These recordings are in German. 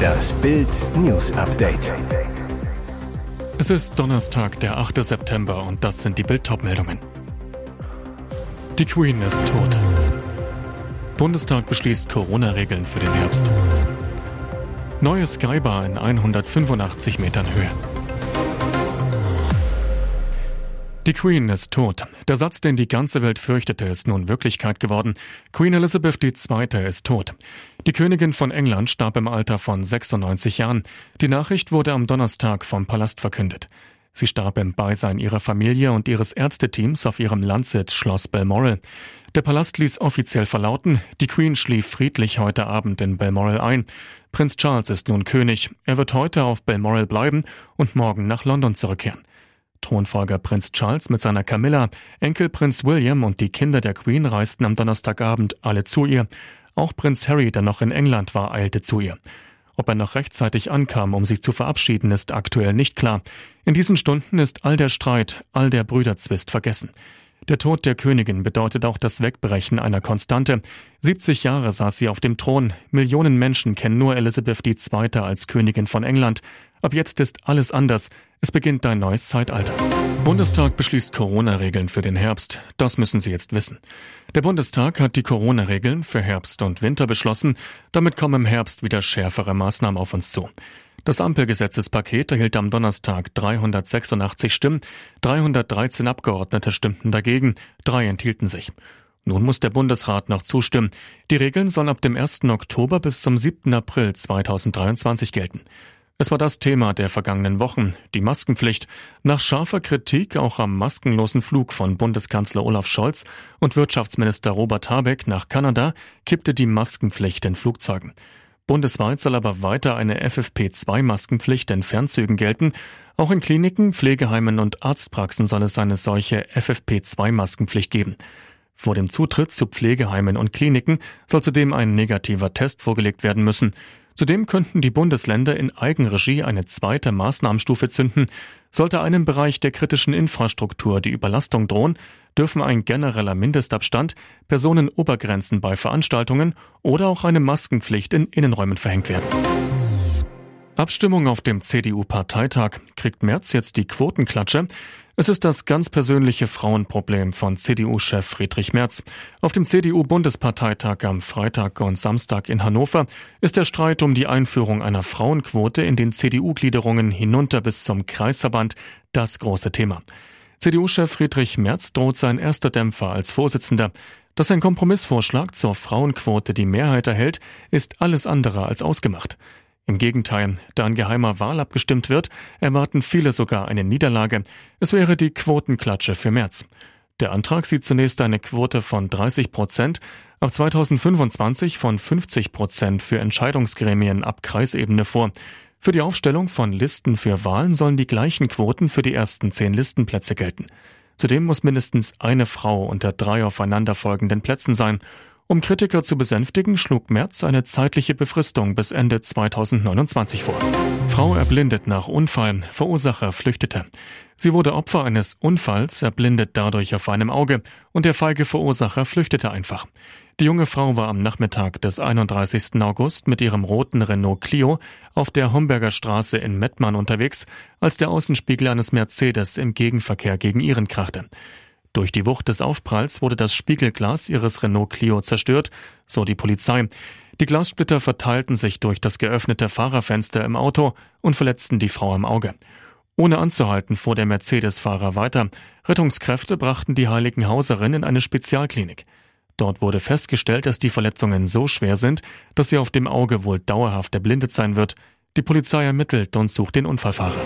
Das Bild News Update. Es ist Donnerstag, der 8. September und das sind die Bild meldungen Die Queen ist tot. Bundestag beschließt Corona-Regeln für den Herbst. Neue Skybar in 185 Metern Höhe. Die Queen ist tot. Der Satz, den die ganze Welt fürchtete, ist nun Wirklichkeit geworden. Queen Elizabeth II. ist tot. Die Königin von England starb im Alter von 96 Jahren. Die Nachricht wurde am Donnerstag vom Palast verkündet. Sie starb im Beisein ihrer Familie und ihres Ärzteteams auf ihrem Landsitz Schloss Balmoral. Der Palast ließ offiziell verlauten, die Queen schlief friedlich heute Abend in Balmoral ein. Prinz Charles ist nun König. Er wird heute auf Balmoral bleiben und morgen nach London zurückkehren. Thronfolger Prinz Charles mit seiner Camilla, Enkel Prinz William und die Kinder der Queen reisten am Donnerstagabend alle zu ihr. Auch Prinz Harry, der noch in England war, eilte zu ihr. Ob er noch rechtzeitig ankam, um sich zu verabschieden, ist aktuell nicht klar. In diesen Stunden ist all der Streit, all der Brüderzwist vergessen. Der Tod der Königin bedeutet auch das Wegbrechen einer Konstante. 70 Jahre saß sie auf dem Thron. Millionen Menschen kennen nur Elizabeth II. als Königin von England. Ab jetzt ist alles anders. Es beginnt ein neues Zeitalter. Bundestag beschließt Corona-Regeln für den Herbst. Das müssen Sie jetzt wissen. Der Bundestag hat die Corona-Regeln für Herbst und Winter beschlossen. Damit kommen im Herbst wieder schärfere Maßnahmen auf uns zu. Das Ampelgesetzespaket erhielt am Donnerstag 386 Stimmen, 313 Abgeordnete stimmten dagegen, drei enthielten sich. Nun muss der Bundesrat noch zustimmen. Die Regeln sollen ab dem 1. Oktober bis zum 7. April 2023 gelten. Es war das Thema der vergangenen Wochen, die Maskenpflicht. Nach scharfer Kritik auch am maskenlosen Flug von Bundeskanzler Olaf Scholz und Wirtschaftsminister Robert Habeck nach Kanada kippte die Maskenpflicht in Flugzeugen. Bundesweit soll aber weiter eine FFP2-Maskenpflicht in Fernzügen gelten. Auch in Kliniken, Pflegeheimen und Arztpraxen soll es eine solche FFP2-Maskenpflicht geben. Vor dem Zutritt zu Pflegeheimen und Kliniken soll zudem ein negativer Test vorgelegt werden müssen. Zudem könnten die Bundesländer in Eigenregie eine zweite Maßnahmenstufe zünden. Sollte einem Bereich der kritischen Infrastruktur die Überlastung drohen, dürfen ein genereller Mindestabstand, Personenobergrenzen bei Veranstaltungen oder auch eine Maskenpflicht in Innenräumen verhängt werden. Abstimmung auf dem CDU-Parteitag. Kriegt Merz jetzt die Quotenklatsche? Es ist das ganz persönliche Frauenproblem von CDU-Chef Friedrich Merz. Auf dem CDU-Bundesparteitag am Freitag und Samstag in Hannover ist der Streit um die Einführung einer Frauenquote in den CDU-Gliederungen hinunter bis zum Kreisverband das große Thema. CDU-Chef Friedrich Merz droht sein erster Dämpfer als Vorsitzender. Dass ein Kompromissvorschlag zur Frauenquote die Mehrheit erhält, ist alles andere als ausgemacht. Im Gegenteil, da ein geheimer Wahl abgestimmt wird, erwarten viele sogar eine Niederlage. Es wäre die Quotenklatsche für März. Der Antrag sieht zunächst eine Quote von 30 Prozent, ab 2025 von 50 Prozent für Entscheidungsgremien ab Kreisebene vor. Für die Aufstellung von Listen für Wahlen sollen die gleichen Quoten für die ersten zehn Listenplätze gelten. Zudem muss mindestens eine Frau unter drei aufeinanderfolgenden Plätzen sein. Um Kritiker zu besänftigen, schlug Merz eine zeitliche Befristung bis Ende 2029 vor. Frau erblindet nach Unfall, Verursacher flüchtete. Sie wurde Opfer eines Unfalls, erblindet dadurch auf einem Auge und der feige Verursacher flüchtete einfach. Die junge Frau war am Nachmittag des 31. August mit ihrem roten Renault Clio auf der Homberger Straße in Mettmann unterwegs, als der Außenspiegel eines Mercedes im Gegenverkehr gegen ihren krachte. Durch die Wucht des Aufpralls wurde das Spiegelglas ihres Renault Clio zerstört, so die Polizei. Die Glassplitter verteilten sich durch das geöffnete Fahrerfenster im Auto und verletzten die Frau am Auge. Ohne anzuhalten fuhr der Mercedes-Fahrer weiter. Rettungskräfte brachten die Heiligenhauserin in eine Spezialklinik. Dort wurde festgestellt, dass die Verletzungen so schwer sind, dass sie auf dem Auge wohl dauerhaft erblindet sein wird. Die Polizei ermittelt und sucht den Unfallfahrer.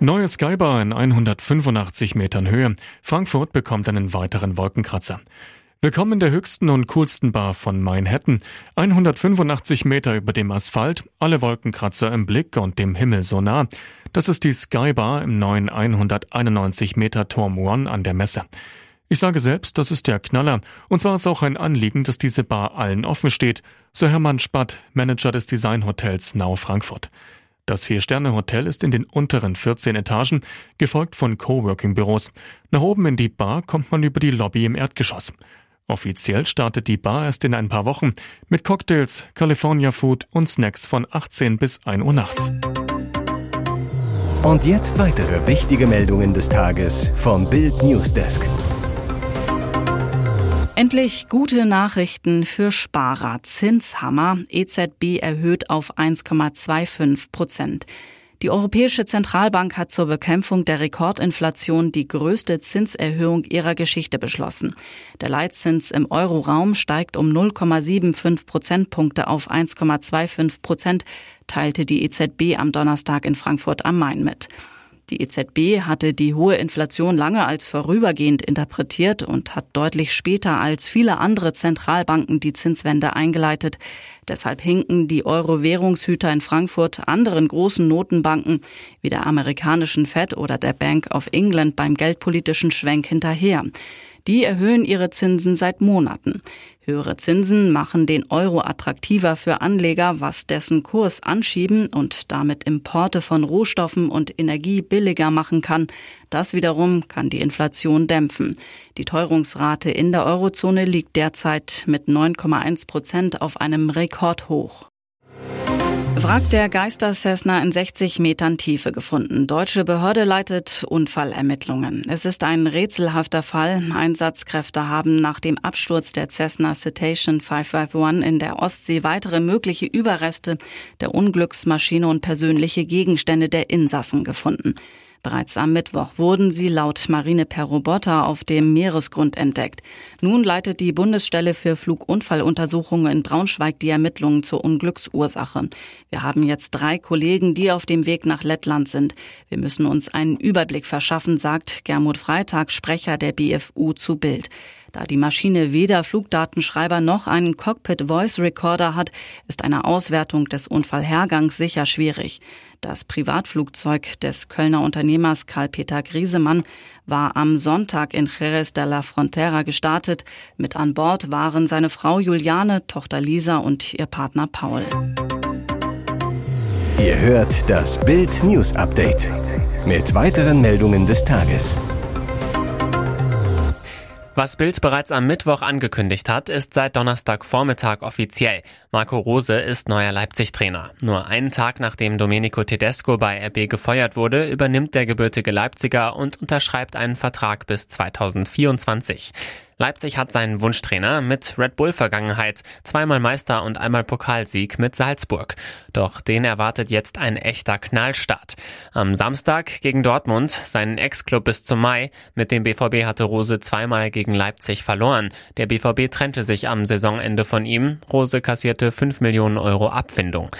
Neue Skybar in 185 Metern Höhe. Frankfurt bekommt einen weiteren Wolkenkratzer. Willkommen in der höchsten und coolsten Bar von Manhattan. 185 Meter über dem Asphalt, alle Wolkenkratzer im Blick und dem Himmel so nah. Das ist die Skybar im neuen 191 Meter Turm One an der Messe. Ich sage selbst, das ist der Knaller. Und zwar ist auch ein Anliegen, dass diese Bar allen offen steht, so Hermann Spatt, Manager des Designhotels Nau Frankfurt. Das Vier-Sterne-Hotel ist in den unteren 14 Etagen, gefolgt von Coworking-Büros. Nach oben in die Bar kommt man über die Lobby im Erdgeschoss. Offiziell startet die Bar erst in ein paar Wochen mit Cocktails, California Food und Snacks von 18 bis 1 Uhr nachts. Und jetzt weitere wichtige Meldungen des Tages vom Bild Newsdesk. Endlich gute Nachrichten für Sparer. Zinshammer. EZB erhöht auf 1,25 Prozent. Die Europäische Zentralbank hat zur Bekämpfung der Rekordinflation die größte Zinserhöhung ihrer Geschichte beschlossen. Der Leitzins im Euroraum steigt um 0,75 Prozentpunkte auf 1,25 Prozent, teilte die EZB am Donnerstag in Frankfurt am Main mit. Die EZB hatte die hohe Inflation lange als vorübergehend interpretiert und hat deutlich später als viele andere Zentralbanken die Zinswende eingeleitet. Deshalb hinken die Euro-Währungshüter in Frankfurt anderen großen Notenbanken wie der amerikanischen Fed oder der Bank of England beim geldpolitischen Schwenk hinterher. Die erhöhen ihre Zinsen seit Monaten. Höhere Zinsen machen den Euro attraktiver für Anleger, was dessen Kurs anschieben und damit Importe von Rohstoffen und Energie billiger machen kann. Das wiederum kann die Inflation dämpfen. Die Teuerungsrate in der Eurozone liegt derzeit mit 9,1 Prozent auf einem Rekordhoch. Wrack der Geister Cessna in 60 Metern Tiefe gefunden. Deutsche Behörde leitet Unfallermittlungen. Es ist ein rätselhafter Fall. Einsatzkräfte haben nach dem Absturz der Cessna Citation 551 in der Ostsee weitere mögliche Überreste der Unglücksmaschine und persönliche Gegenstände der Insassen gefunden. Bereits am Mittwoch wurden sie laut Marine per Roboter auf dem Meeresgrund entdeckt. Nun leitet die Bundesstelle für Flugunfalluntersuchungen in Braunschweig die Ermittlungen zur Unglücksursache. Wir haben jetzt drei Kollegen, die auf dem Weg nach Lettland sind. Wir müssen uns einen Überblick verschaffen, sagt Germut Freitag, Sprecher der BFU zu Bild. Da die Maschine weder Flugdatenschreiber noch einen Cockpit Voice Recorder hat, ist eine Auswertung des Unfallhergangs sicher schwierig. Das Privatflugzeug des Kölner Unternehmers Karl-Peter Griesemann war am Sonntag in Jerez de la Frontera gestartet. Mit an Bord waren seine Frau Juliane, Tochter Lisa und ihr Partner Paul. Ihr hört das Bild News Update mit weiteren Meldungen des Tages. Was Bild bereits am Mittwoch angekündigt hat, ist seit Donnerstagvormittag offiziell. Marco Rose ist neuer Leipzig-Trainer. Nur einen Tag nachdem Domenico Tedesco bei RB gefeuert wurde, übernimmt der gebürtige Leipziger und unterschreibt einen Vertrag bis 2024. Leipzig hat seinen Wunschtrainer mit Red Bull-Vergangenheit, zweimal Meister und einmal Pokalsieg mit Salzburg. Doch den erwartet jetzt ein echter Knallstart. Am Samstag gegen Dortmund, seinen Ex-Club bis zum Mai. Mit dem BVB hatte Rose zweimal gegen Leipzig verloren. Der BVB trennte sich am Saisonende von ihm. Rose kassierte 5 Millionen Euro Abfindung.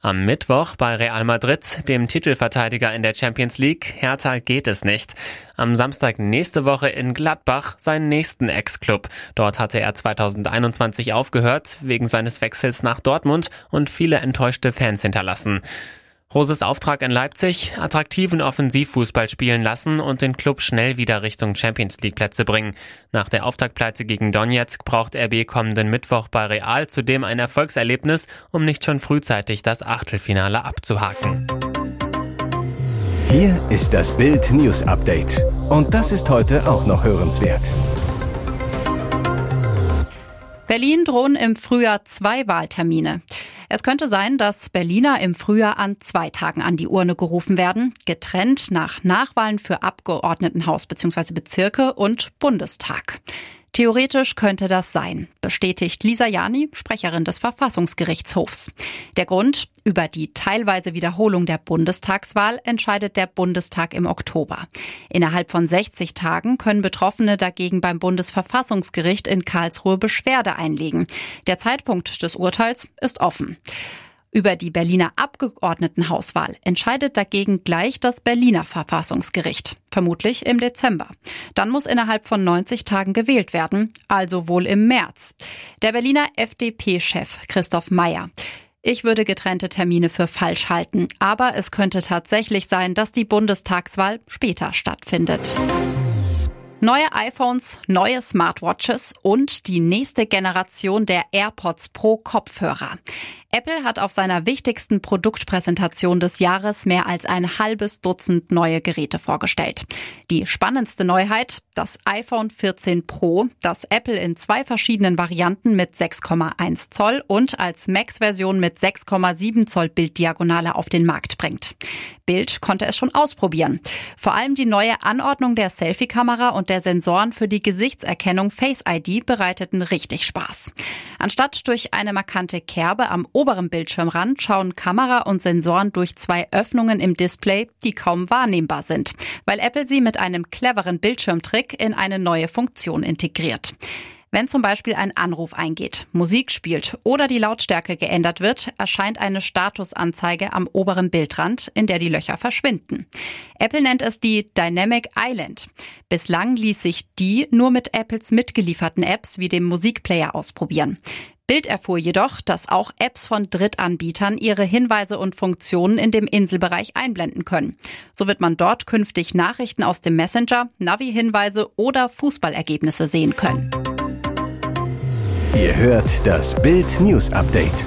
Am Mittwoch bei Real Madrid, dem Titelverteidiger in der Champions League, Hertha geht es nicht. Am Samstag nächste Woche in Gladbach seinen nächsten Ex-Club. Dort hatte er 2021 aufgehört, wegen seines Wechsels nach Dortmund und viele enttäuschte Fans hinterlassen. Roses Auftrag in Leipzig, attraktiven Offensivfußball spielen lassen und den Club schnell wieder Richtung Champions League Plätze bringen. Nach der Auftaktpleite gegen Donetsk braucht RB kommenden Mittwoch bei Real zudem ein Erfolgserlebnis, um nicht schon frühzeitig das Achtelfinale abzuhaken. Hier ist das Bild News Update. Und das ist heute auch noch hörenswert. Berlin drohen im Frühjahr zwei Wahltermine. Es könnte sein, dass Berliner im Frühjahr an zwei Tagen an die Urne gerufen werden, getrennt nach Nachwahlen für Abgeordnetenhaus bzw. Bezirke und Bundestag. Theoretisch könnte das sein, bestätigt Lisa Jani, Sprecherin des Verfassungsgerichtshofs. Der Grund, über die teilweise Wiederholung der Bundestagswahl entscheidet der Bundestag im Oktober. Innerhalb von 60 Tagen können Betroffene dagegen beim Bundesverfassungsgericht in Karlsruhe Beschwerde einlegen. Der Zeitpunkt des Urteils ist offen. Über die Berliner Abgeordnetenhauswahl entscheidet dagegen gleich das Berliner Verfassungsgericht, vermutlich im Dezember. Dann muss innerhalb von 90 Tagen gewählt werden, also wohl im März. Der Berliner FDP-Chef Christoph Meyer. Ich würde getrennte Termine für falsch halten, aber es könnte tatsächlich sein, dass die Bundestagswahl später stattfindet. Neue iPhones, neue Smartwatches und die nächste Generation der AirPods Pro Kopfhörer. Apple hat auf seiner wichtigsten Produktpräsentation des Jahres mehr als ein halbes Dutzend neue Geräte vorgestellt. Die spannendste Neuheit, das iPhone 14 Pro, das Apple in zwei verschiedenen Varianten mit 6,1 Zoll und als Max-Version mit 6,7 Zoll Bilddiagonale auf den Markt bringt. Bild konnte es schon ausprobieren. Vor allem die neue Anordnung der Selfie-Kamera und der Sensoren für die Gesichtserkennung Face ID bereiteten richtig Spaß. Anstatt durch eine markante Kerbe am oberen Bildschirmrand schauen Kamera und Sensoren durch zwei Öffnungen im Display, die kaum wahrnehmbar sind, weil Apple sie mit einem cleveren Bildschirmtrick in eine neue Funktion integriert. Wenn zum Beispiel ein Anruf eingeht, Musik spielt oder die Lautstärke geändert wird, erscheint eine Statusanzeige am oberen Bildrand, in der die Löcher verschwinden. Apple nennt es die Dynamic Island. Bislang ließ sich die nur mit Apples mitgelieferten Apps wie dem Musikplayer ausprobieren. Bild erfuhr jedoch, dass auch Apps von Drittanbietern ihre Hinweise und Funktionen in dem Inselbereich einblenden können. So wird man dort künftig Nachrichten aus dem Messenger, Navi-Hinweise oder Fußballergebnisse sehen können. Ihr hört das Bild News Update.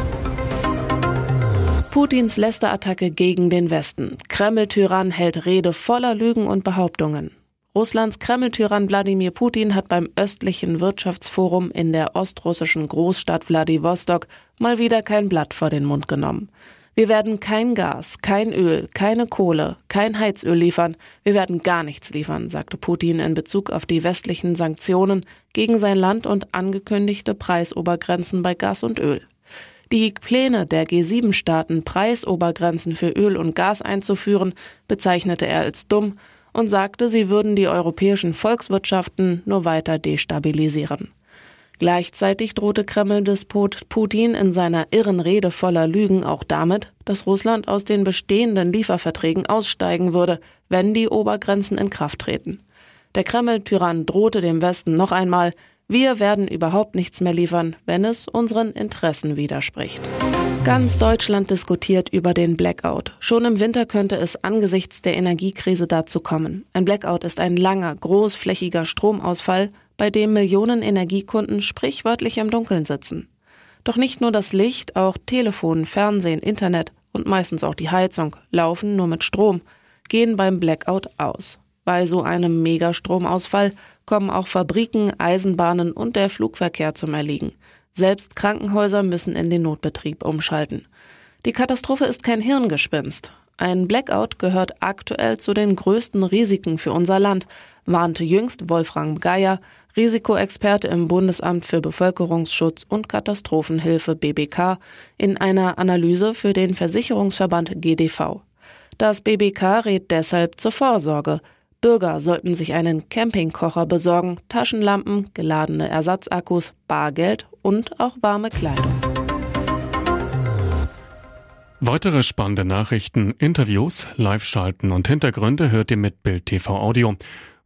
Putins Lästerattacke gegen den Westen. Kreml-Tyrann hält Rede voller Lügen und Behauptungen. Russlands Kreml-Tyrann Wladimir Putin hat beim östlichen Wirtschaftsforum in der ostrussischen Großstadt Wladiwostok mal wieder kein Blatt vor den Mund genommen. Wir werden kein Gas, kein Öl, keine Kohle, kein Heizöl liefern. Wir werden gar nichts liefern, sagte Putin in Bezug auf die westlichen Sanktionen gegen sein Land und angekündigte Preisobergrenzen bei Gas und Öl. Die Pläne der G7-Staaten, Preisobergrenzen für Öl und Gas einzuführen, bezeichnete er als dumm und sagte, sie würden die europäischen Volkswirtschaften nur weiter destabilisieren. Gleichzeitig drohte Kreml-Despot Putin in seiner irren Rede voller Lügen auch damit, dass Russland aus den bestehenden Lieferverträgen aussteigen würde, wenn die Obergrenzen in Kraft treten. Der Kreml-Tyrann drohte dem Westen noch einmal, wir werden überhaupt nichts mehr liefern, wenn es unseren Interessen widerspricht. Ganz Deutschland diskutiert über den Blackout. Schon im Winter könnte es angesichts der Energiekrise dazu kommen. Ein Blackout ist ein langer, großflächiger Stromausfall, bei dem Millionen Energiekunden sprichwörtlich im Dunkeln sitzen. Doch nicht nur das Licht, auch Telefon, Fernsehen, Internet und meistens auch die Heizung laufen nur mit Strom, gehen beim Blackout aus. Bei so einem Megastromausfall kommen auch Fabriken, Eisenbahnen und der Flugverkehr zum Erliegen. Selbst Krankenhäuser müssen in den Notbetrieb umschalten. Die Katastrophe ist kein Hirngespinst. Ein Blackout gehört aktuell zu den größten Risiken für unser Land, warnte jüngst Wolfram Geier, Risikoexperte im Bundesamt für Bevölkerungsschutz und Katastrophenhilfe BBK, in einer Analyse für den Versicherungsverband GDV. Das BBK rät deshalb zur Vorsorge. Bürger sollten sich einen Campingkocher besorgen, Taschenlampen, geladene Ersatzakkus, Bargeld und auch warme Kleidung. Weitere spannende Nachrichten, Interviews, Live-Schalten und Hintergründe hört ihr mit Bild TV Audio.